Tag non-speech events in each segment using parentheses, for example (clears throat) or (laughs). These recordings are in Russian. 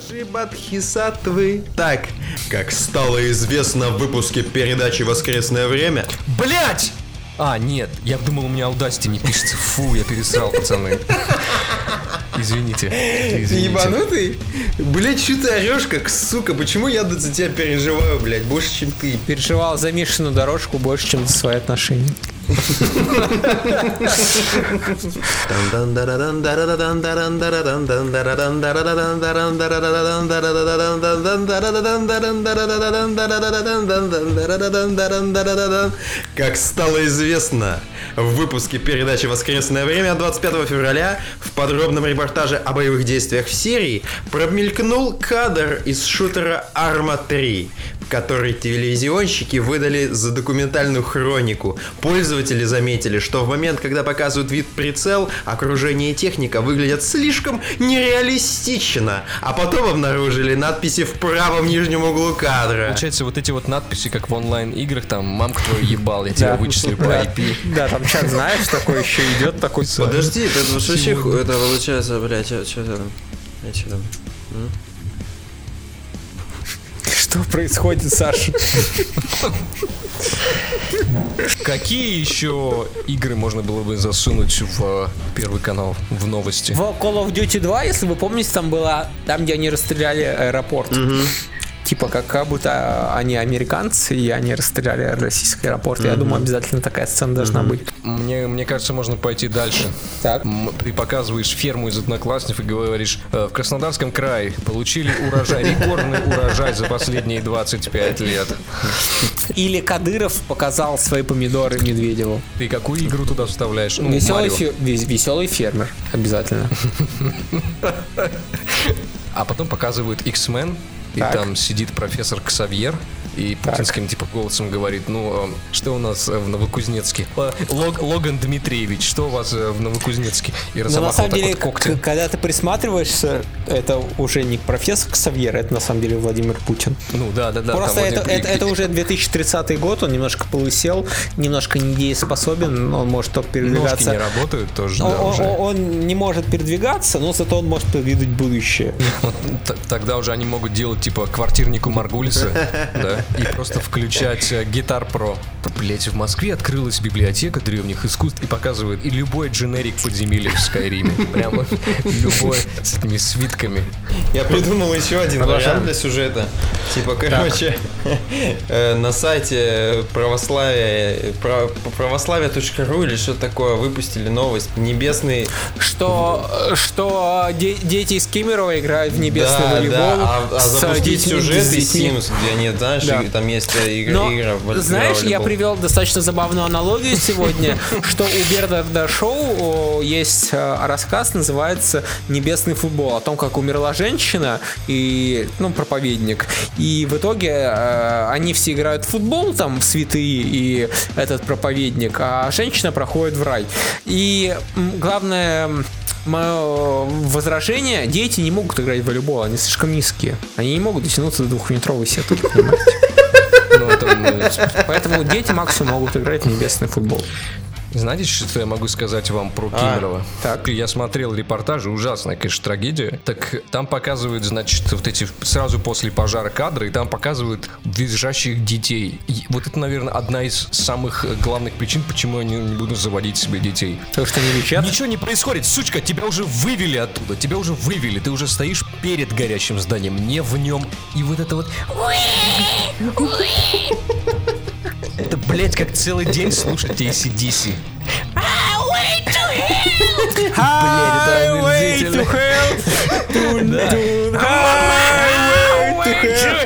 Скажи, Бадхисатвы. Так, как стало известно в выпуске передачи «Воскресное время», Блять! А, нет, я думал, у меня Audacity не пишется. Фу, я пересрал, пацаны. Извините. Ты извините. ебанутый? Блять, что ты орешь, как сука? Почему я за тебя переживаю, блядь, больше, чем ты? Переживал за Мишину дорожку больше, чем за свои отношения. Как стало известно в выпуске передачи «Воскресное время» 25 февраля в подробном репортаже о боевых действиях в Сирии промелькнул кадр из шутера «Арма 3», который телевизионщики выдали за документальную хронику. Пользователи заметили, что в момент, когда показывают вид прицел, окружение и техника выглядят слишком нереалистично, а потом обнаружили надписи в правом нижнем углу кадра. Получается, вот эти вот надписи, как в онлайн-играх, там, мамка твою ебал, я тебя вычислю по Да. IP. Да, там чат, знаешь, такой еще идет, такой... Подожди, это вообще это получается, блядь, что там? Я чё там? Что происходит, Саша? Какие еще игры можно было бы засунуть в э, первый канал, в новости? В Call of Duty 2, если вы помните, там была... Там, где они расстреляли аэропорт. Типа, как, как будто они американцы, и они расстреляли российский аэропорт. Я думаю, обязательно такая сцена должна быть. Мне, мне кажется, можно пойти дальше. Так. Ты показываешь ферму из одноклассников и говоришь, «Э, в Краснодарском крае получили урожай, рекордный урожай за последние 25 лет. Или Кадыров показал свои помидоры Медведеву. Ты какую игру туда вставляешь? Ну, веселый, фе- вес- веселый фермер, обязательно. (laughs) А потом показывают X-Men, и Так. там сидит профессор Ксавьер, и путинским типа голосом говорит, ну, э, что у нас э, в Новокузнецке? Э, Лог- Логан Дмитриевич, что у вас э, в Новокузнецке? И Но на разомахал самом так деле, вот к- когда ты присматриваешься, это уже не профессор Ксавьер, это на самом деле Владимир Путин. Ну, да, да, да. Просто это, один- это, это уже 2030 год, он немножко полысел, немножко недееспособен, он может только Ножки передвигаться. не работают тоже, Он, да, он- уже. он не может передвигаться, но зато он может предвидеть будущее. (laughs) Вот тогда уже они могут делать типа квартирнику Маргулиса, (laughs) да, и просто включать э, Guitar Pro. Блять, в Москве открылась библиотека древних искусств и показывает и любой дженерик подземелья в Скайриме. Прямо любой с этими свитками. Я придумал еще один вариант для сюжета. Типа, короче, э, на сайте православия, православие.ру или что такое выпустили новость. Небесный Что, что де- дети из Кемерово играют в небесный да, волейбол да, а, а запустить сюжет из. Sims, где они, знаешь, Да. там есть э, игра, Но, игра знаешь, я привел достаточно забавную аналогию сегодня, (laughs) что у Бернарда Шоу есть э, рассказ, называется «Небесный футбол», о том, как умерла женщина и, ну, проповедник. И в итоге э, они все играют в футбол, там, святые и этот проповедник, а женщина проходит в рай. И главное... Мое возражение, дети не могут играть в волейбол, они слишком низкие. Они не могут дотянуться до двухметровой сетки, понимаете? (laughs) Ну, э, Поэтому дети максимум могут играть в небесный футбол. Знаете, что я могу сказать вам про А, Кемерово? так. Я смотрел репортажи, ужасная, конечно, трагедия. Так там показывают, значит, вот эти сразу после пожара кадры, и там показывают визжащих детей. И вот это, наверное, одна из самых главных причин, почему я не, не буду заводить себе детей. То, что не лечат. Ничего не происходит, сучка, тебя уже вывели оттуда, тебя уже вывели, ты уже стоишь перед горящим зданием, не в нем. И вот это вот... Это, блядь, как целый день слушать ACDC. Highway to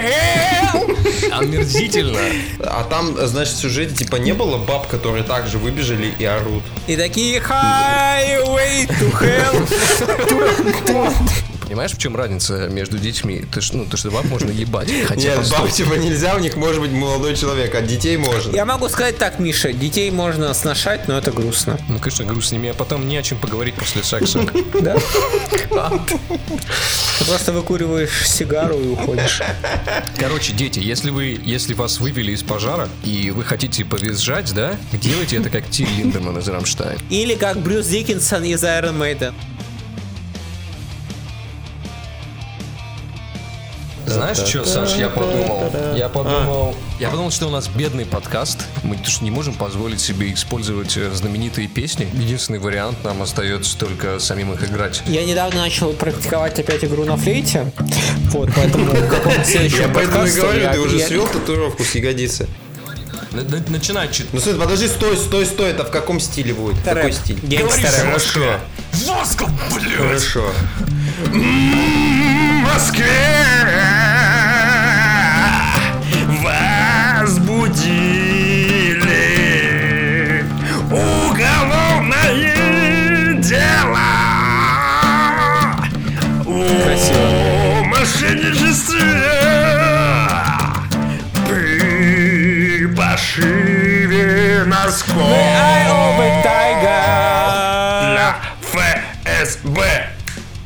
hell. Омерзительно. А там, значит, в сюжете типа не было баб, которые также выбежали и орут. И такие highway to hell. Понимаешь, в чем разница между детьми? Ты ж, ну, то, что баб можно ебать. (laughs) Хотя, Нет, баб типа нельзя, у них может быть молодой человек, а детей можно. Я могу сказать так, Миша, детей можно сношать, но это грустно. Ну, конечно, грустно с ними, а потом не о чем поговорить после секса. (laughs) Да? Ты просто выкуриваешь сигару и уходишь. Короче, дети, если вы, если вас вывели из пожара и вы хотите повизжать, да, делайте это как Тиль Линдеман из Рамштайн. Или как Брюс Диккенсон из Iron Maiden. Знаешь, что, Саш, я подумал? Я подумал, я подумал, что у нас бедный подкаст. Мы не можем позволить себе использовать э, знаменитые песни. Единственный вариант нам остается только самим их играть. Я недавно начал практиковать опять игру на флейте. Вот, поэтому в каком-то следующем Я поэтому и говорю, ты уже свел татуировку с ягодицы. Начинай чуть. Ну стой, подожди, стой, стой, стой, это в каком стиле будет? Какой стиль? Гангстер. Хорошо, Воска, блядь! хорошо. Москве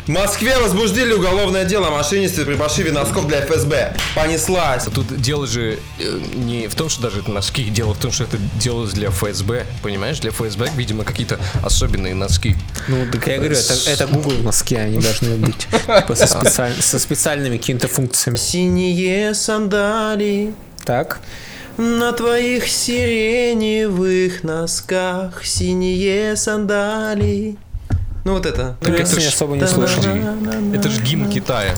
В Москве возбуждили уголовное дело о мошенничестве при пошиве носков для ФСБ. Понеслась. Тут дело же э, не в том, что даже это носки, дело в том, что это делалось для ФСБ, понимаешь? Для ФСБ, видимо, какие-то особенные носки. Ну, так я говорю, это, это Google носки, они должны быть (laughs) типа, со, специаль- со специальными какими-то функциями. Синие сандали Так. на твоих сиреневых носках. Синие сандали. Ну вот это. Песни особо не слышал. Это же гимн Китая.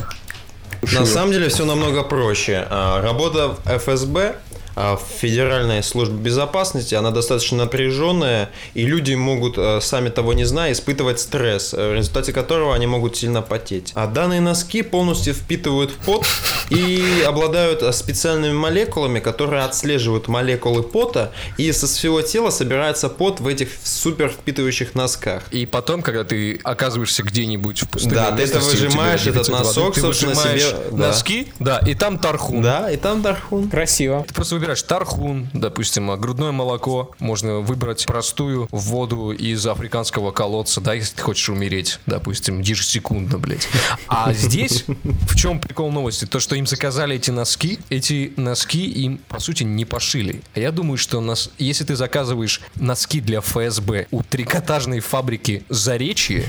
На самом деле все намного проще. А, Работа в ФСБ, в Федеральной службе безопасности, она достаточно напряженная, и люди могут, а, сами того не зная, испытывать стресс, э, в результате которого они могут сильно потеть. А данные носки полностью впитывают пот и обладают а, специальными молекулами, которые отслеживают молекулы пота, и со всего тела собирается пот в этих супер впитывающих носках. И потом, когда ты оказываешься где-нибудь в пустыне, Да, ты это выжимаешь, этот воды, носок, ты собственно, выжимаешь себе, да. носки, да, и там тархун. Да, и там Дархун. Красиво. Ты просто выбираешь тархун, допустим, а грудное молоко. Можно выбрать простую воду из африканского колодца, да, если ты хочешь умереть, допустим, ежесекундно, блядь. А здесь в чем прикол новости? То, что им заказали эти носки, эти носки им, по сути, не пошили. А я думаю, что нас, если ты заказываешь носки для ФСБ у трикотажной фабрики Заречье,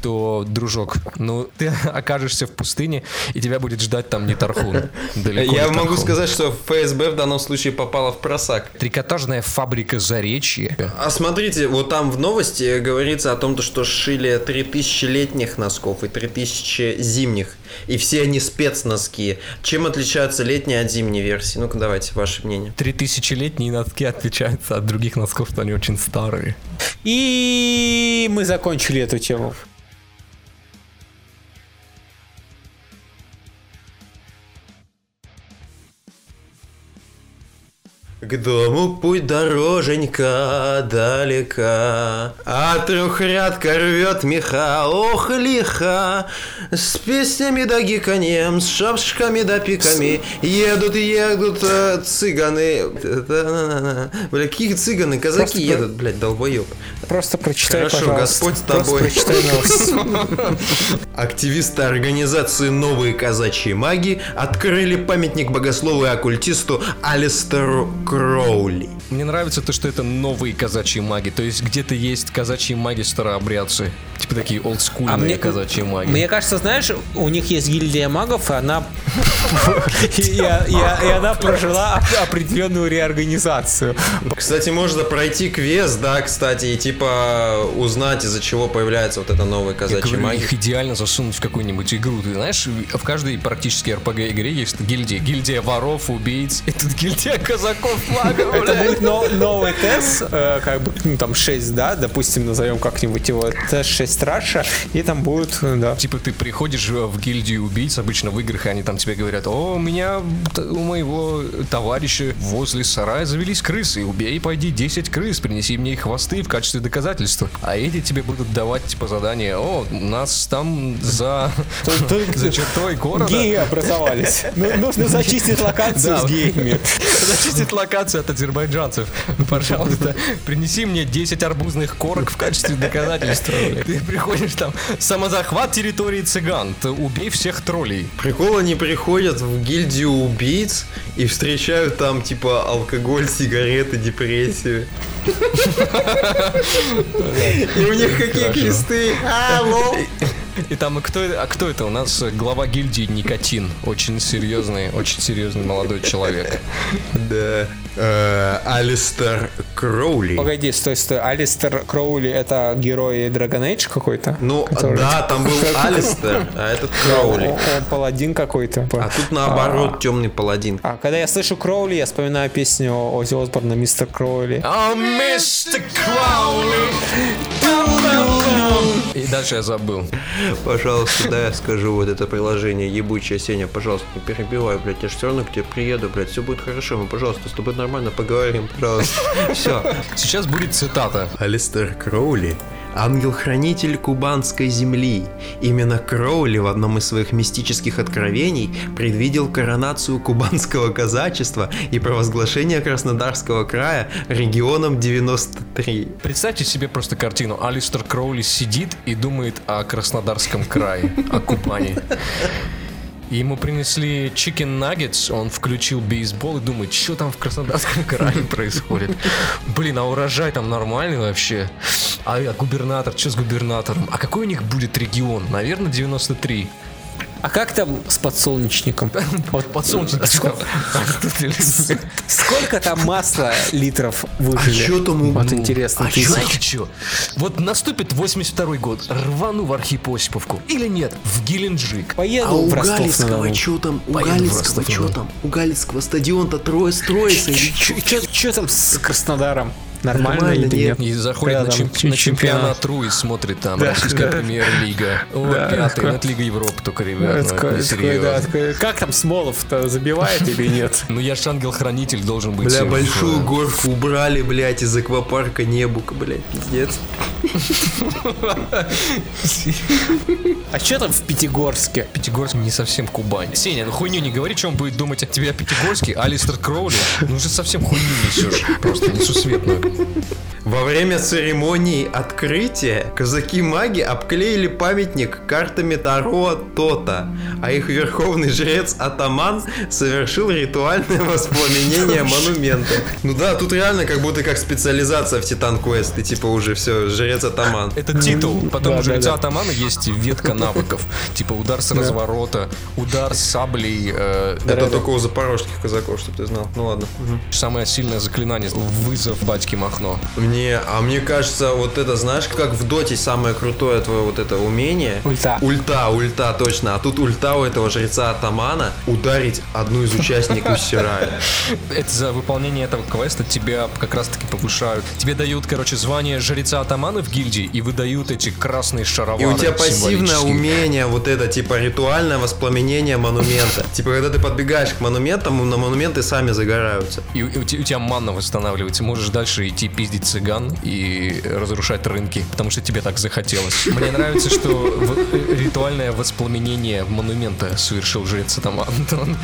то, дружок, ну, ты окажешься в пустыне, и тебя будет ждать там не тархун. Я могу сказать, что ФСБ в данном случае попала в просак. Трикотажная фабрика Заречье. А смотрите, вот там в новости говорится о том, то, что шили 3000 летних носков и 3000 зимних. И все они спецноски. Чем отличаются летние от зимней версии? Ну-ка, давайте, ваше мнение. Три тысячелетние носки отличаются от других носков, что они очень старые. И мы закончили эту тему. К дому путь дороженька далека, А трехрядка рвет меха, ох лиха, С песнями да гиканьем, с шапшками да пиками, Едут, едут э, цыганы. Бля, какие цыганы, казаки Просто про- едут, блядь, долбоеб. Просто прочитай, Хорошо, пожалуйста. Господь с Просто тобой. новость. (laughs) Активисты организации «Новые казачьи маги» открыли памятник богослову и оккультисту Алистеру Кроули. Мне нравится то, что это новые казачьи маги. То есть где-то есть казачьи маги старообрядцы. Типа такие олдскульные А мне- казачьи маги. Мне кажется, знаешь, у них есть гильдия магов, и она (laughs) и, она прожила оп- определенную реорганизацию. Кстати, можно пройти квест, да, кстати, и типа узнать, из-за чего появляется вот эта новая казачья магия. их идеально засунуть в какую-нибудь игру. Ты знаешь, в каждой практически RPG игре есть гильдия. Гильдия воров, убийц. (laughs) И тут гильдия казаков магов, Это будет но- новый тест, э, как бы, ну, там 6, да, допустим, назовем как-нибудь его тест 6 Раша, и там будет, э, да. Типа ты приходишь в гильдию убийц, обычно в играх, и они там тебе говорят, о, у меня, у моего товарища возле сарая завелись крысы, убей, пойди 10 крыс, принеси мне их хвосты в качестве доказательства. А эти тебе будут давать, типа, задание, о, у нас там за, (laughs) за чертой города Геи образовались. (laughs) Ну, Нужно зачистить локацию с геями. зачистить локацию от азербайджанцев. Пожалуйста, принеси мне 10 арбузных корок в качестве доказательства. Ты приходишь там, самозахват территории цыган, ты убей всех троллей. Прикол, они приходят в гильдию убийц и встречают там типа алкоголь, сигареты, депрессию. (laughs) И у них какие кресты? А, лол. И там, и кто, а кто это? У нас глава гильдии Никотин. Очень серьезный, очень серьезный молодой человек. Да. Э, Алистер Кроули. Погоди, стой, стой. Алистер Кроули это герой Dragon Age какой-то? Ну, Который- да, там был (laughs) Алистер, а этот Кроули. Он, он паладин какой-то. А тут наоборот темный паладин. А когда я слышу Кроули, я вспоминаю песню Ози Осборна «Мистер Кроули». Мистер Краули! И дальше я забыл. Пожалуйста, да, я скажу вот это приложение ебучее, Сеня, пожалуйста, не перебивай, блядь, я же все равно к тебе приеду, блядь, все будет хорошо, мы, пожалуйста, с тобой нормально поговорим, пожалуйста. Все. Сейчас будет цитата. Алистер Кроули – ангел-хранитель кубанской земли. Именно Кроули в одном из своих мистических откровений предвидел коронацию кубанского казачества и провозглашение Краснодарского края регионом 93. Представьте себе просто картину. Алистер Кроули сидит и думает о Краснодарском крае, о Кубани. И Ему принесли chicken nuggets, он включил бейсбол и думает, что там в Краснодарском крае (laughs) происходит. Блин, а урожай там нормальный вообще? А, а губернатор, что с губернатором? А какой у них будет регион? Наверное, 93. А как там с подсолнечником? (laughs) Вот Подсолнечник. Сколько там масла литров выжили? чё там у- Вот интересно. А что? Вот наступит 82 год, рвану в Архип Осиповку. Или нет, в Геленджик. Поеду А у в. Галицкого что там? У Галицкого что там? У Галицкого стадион-то трое строится. Что там с Краснодаром? Нормально, Нормально, или нет. нет? И заходит Когда на, чемп- на чемпионат? РУ и смотрит там Российская премьер-лига. О, Да, пятый, это Лига Европы только, ребят. Да, ну, такой- да, такой, Как там Смолов-то забивает или нет? Ну я ж ангел-хранитель должен быть. Бля, большую горку убрали, блядь, из аквапарка Небука, блядь, пиздец. А что там в Пятигорске? Пятигорск не совсем Кубань. Сеня, ну хуйню не говори, что он будет думать о тебе о Пятигорске, Алистер Кроули. Ну уже совсем хуйню несешь. Просто несусветную. Ha ha ha. Во время церемонии открытия казаки-маги обклеили памятник картами Таро Тота, а их верховный жрец Атаман совершил ритуальное (laughs) воспламенение монумента. Ну да, тут реально как будто как специализация в Титан Квест, ты типа уже все, жрец Атаман. Это титул. Потом у жреца атамана есть ветка навыков. Типа удар с разворота, удар с саблей. э, Это только у запорожских казаков, чтобы ты знал. Ну ладно. Самое сильное заклинание. Вызов батьки Махно. Мне, а мне кажется, вот это, знаешь, как в доте самое крутое твое вот это умение. Ульта. Ульта, ульта, точно. А тут ульта у этого жреца атамана ударить одну из участников (laughs) Сирая. Это за выполнение этого квеста тебя как раз таки повышают. Тебе дают, короче, звание жреца атамана в гильдии и выдают эти красные шаровары И у тебя пассивное умение, вот это, типа, ритуальное воспламенение монумента. Типа, когда ты подбегаешь к монументам, на монументы сами загораются. И у, у те- у тебя манна восстанавливается. Можешь дальше идти пиздить цыган и разрушать рынки, потому что тебе так захотелось. Мне нравится, что э, ритуальное воспламенение монумента совершил жрец Атаман. То он,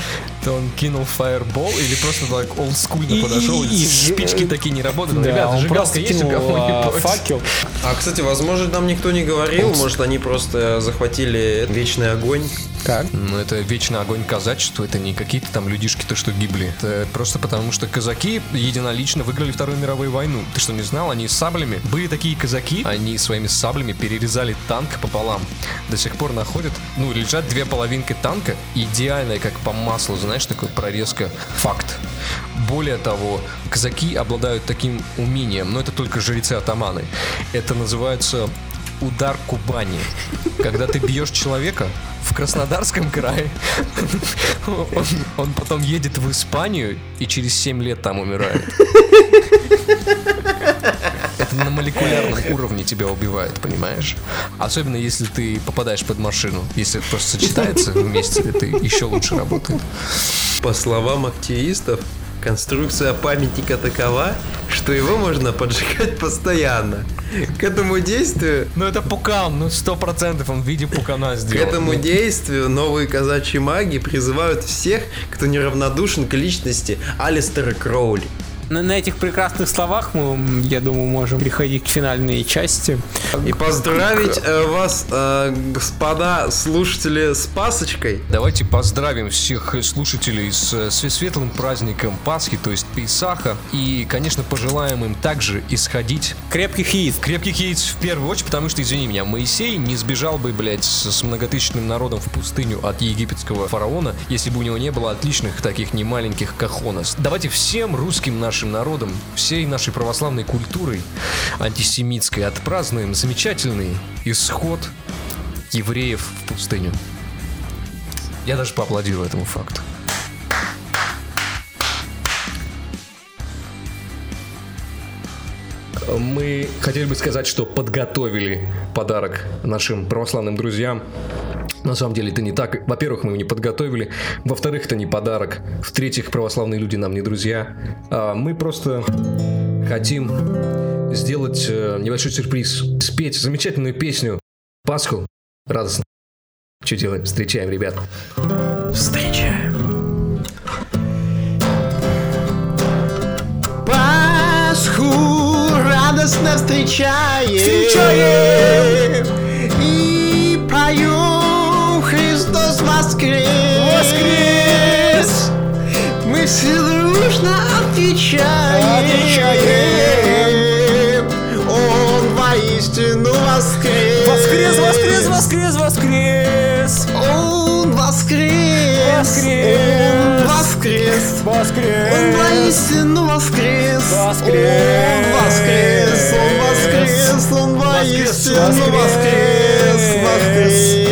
то он кинул фаербол или просто так олдскульно подошел, и- спички такие не работают. Ребята, зажигалка просто есть у факел. А, кстати, возможно, нам никто не говорил, может, они просто захватили вечный огонь. Так. Ну, это вечный огонь казачества, это не какие-то там людишки, то, что гибли. Это просто потому, что казаки единолично выиграли Вторую мировую войну. Ты что, не знал? Они с саблями. Были такие казаки, они своими саблями перерезали танк пополам. До сих пор находят, ну, лежат две половинки танка, идеальная, как по маслу, знаешь, такой прорезка. Факт. Более того, казаки обладают таким умением, но это только жрецы-атаманы. Это называется удар Кубани. Когда ты бьешь человека в Краснодарском крае, он, он потом едет в Испанию и через 7 лет там умирает. Это на молекулярном уровне тебя убивает, понимаешь? Особенно если ты попадаешь под машину. Если это просто сочетается вместе, это еще лучше работает. По словам активистов, конструкция памятника такова, что его можно поджигать постоянно. К этому действию Ну это пукан, ну сто процентов он в виде пукана К сделал. этому Ну, действию новые казачьи маги призывают всех, кто неравнодушен к личности Алистера Кроули. На, на этих прекрасных словах мы, я думаю, можем переходить к финальной части. И поздравить э, вас, э, господа слушатели, с Пасочкой. Давайте поздравим всех слушателей с э, све- светлым праздником Пасхи, то есть Пейсаха. И, конечно, пожелаем им также исходить Крепких яиц. крепких яиц в первую очередь, потому что, извини меня, Моисей не сбежал бы, блядь, с, с многотысячным народом в пустыню от египетского фараона, если бы у него не было отличных таких немаленьких кахонос. Давайте всем русским нашим народам, всей нашей православной культурой антисемитской отпразднуем замечательный исход евреев в пустыню. Я даже поаплодирую этому факту. Мы хотели бы сказать, что подготовили подарок нашим православным друзьям. На самом деле это не так. Во-первых, мы его не подготовили. Во-вторых, это не подарок. В-третьих, православные люди нам не друзья. А мы просто хотим сделать э, небольшой сюрприз. Спеть замечательную песню Пасху. Радостно. Что делаем? Встречаем, ребят. Встречаем. Пасху радостно встречаем. Встречаем. Воскрес. Воскрес. Мы все дружно отвечаем. Отвечаем. Он воистину воскрес. Воскрес, воскрес, воскрес, воскрес! Он воскрес! Воскрес! Он воскрес! Он Воскрес! воистину воскрес! Воскрес! Он воскрес! Он воскрес! Он воистину воскрес! Воскрес!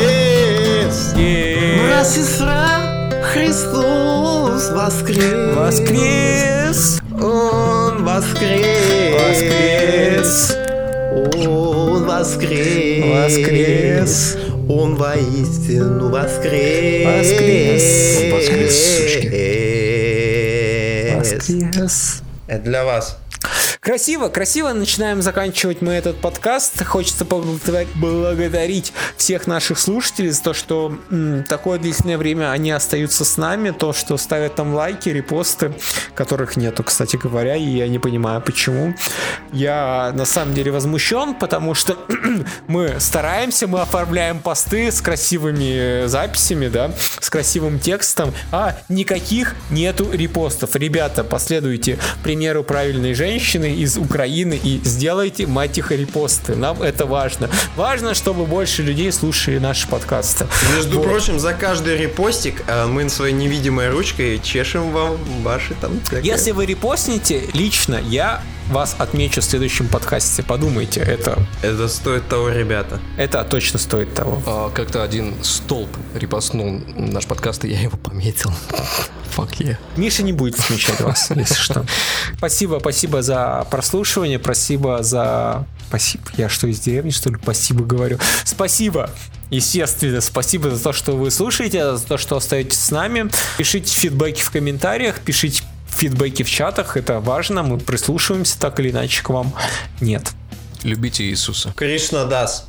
Воскрес! Воскрес! Он воскрес! Воскрес! Он воскрес! Воскрес! Он воистину воскрес! Воскрес! Он воскрес, сучки. Воскрес! Это для вас. Красиво, красиво начинаем заканчивать мы этот подкаст. Хочется поблагодарить благодарить всех наших слушателей за то, что м, такое длительное время они остаются с нами, то, что ставят там лайки, репосты, которых нету, кстати говоря, и я не понимаю, почему. Я на самом деле возмущен, потому что (clears throat) мы стараемся, мы оформляем посты с красивыми записями, да, с красивым текстом, а никаких нету репостов. Ребята, последуйте примеру правильной женщины из Украины и сделайте, мать их, репосты. Нам это важно. Важно, чтобы больше людей слушали наши подкасты. Между Вот. прочим, за каждый репостик э, мы своей невидимой ручкой чешем вам ваши там всякое. Если вы репостните, лично я вас отмечу в следующем подкасте. Подумайте, это, Это стоит того, ребята. это точно стоит того. А, Как-то один столб репостнул наш подкаст, и я его пометил. (laughs) Фак я. Миша не будет отмечать вас, если что. Спасибо, спасибо за прослушивание, спасибо за... Спасибо. Я что, из деревни, что ли? Спасибо говорю. Спасибо. Естественно, спасибо за то, что вы слушаете, за то, что остаетесь с нами. Пишите фидбэки в комментариях, пишите фидбэки в чатах, это важно, мы прислушиваемся так или иначе к вам. Нет. Любите Иисуса. Кришна Дас.